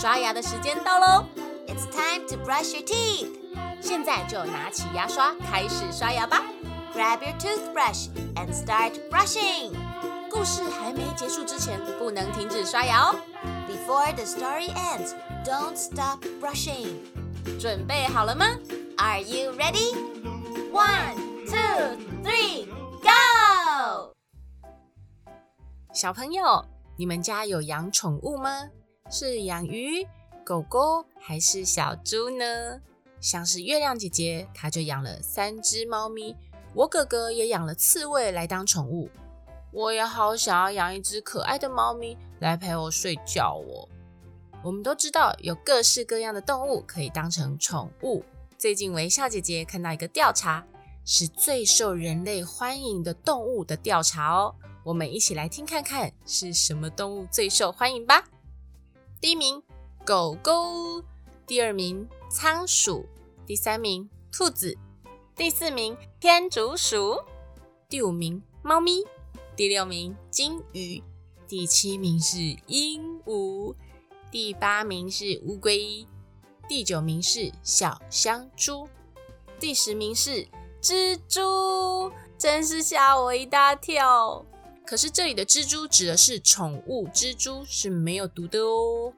刷牙的时间到喽！It's time to brush your teeth。现在就拿起牙刷开始刷牙吧！Grab your toothbrush and start brushing。故事还没结束之前，不能停止刷牙哦！Before the story ends, don't stop brushing。准备好了吗？Are you ready? One, two, three, go！小朋友，你们家有养宠物吗？是养鱼、狗狗还是小猪呢？像是月亮姐姐，她就养了三只猫咪。我哥哥也养了刺猬来当宠物。我也好想要养一只可爱的猫咪来陪我睡觉哦。我们都知道有各式各样的动物可以当成宠物。最近微笑姐姐看到一个调查，是最受人类欢迎的动物的调查哦。我们一起来听看看是什么动物最受欢迎吧。第一名，狗狗；第二名，仓鼠；第三名，兔子；第四名，天竺鼠；第五名，猫咪；第六名，金鱼；第七名是鹦鹉；第八名是乌龟；第九名是小香猪；第十名是蜘蛛。真是吓我一大跳！可是这里的蜘蛛指的是宠物蜘蛛，是没有毒的哦。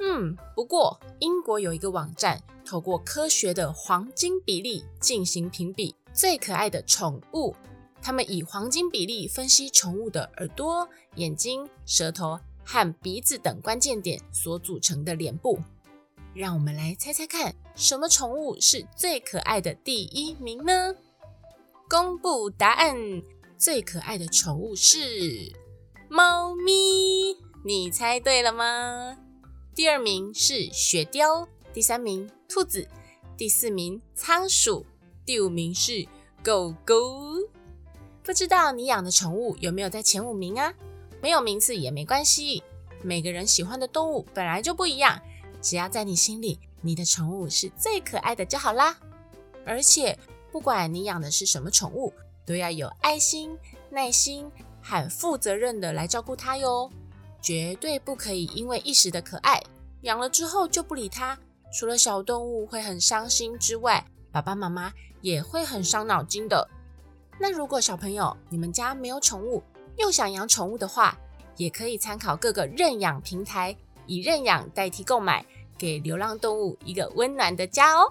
嗯，不过英国有一个网站，透过科学的黄金比例进行评比最可爱的宠物。他们以黄金比例分析宠物的耳朵、眼睛、舌头和鼻子等关键点所组成的脸部。让我们来猜猜看，什么宠物是最可爱的第一名呢？公布答案。最可爱的宠物是猫咪，你猜对了吗？第二名是雪貂，第三名兔子，第四名仓鼠，第五名是狗狗。不知道你养的宠物有没有在前五名啊？没有名次也没关系，每个人喜欢的动物本来就不一样，只要在你心里，你的宠物是最可爱的就好啦。而且，不管你养的是什么宠物。都要有爱心、耐心和负责任的来照顾它哟，绝对不可以因为一时的可爱，养了之后就不理它。除了小动物会很伤心之外，爸爸妈妈也会很伤脑筋的。那如果小朋友你们家没有宠物，又想养宠物的话，也可以参考各个认养平台，以认养代替购买，给流浪动物一个温暖的家哦。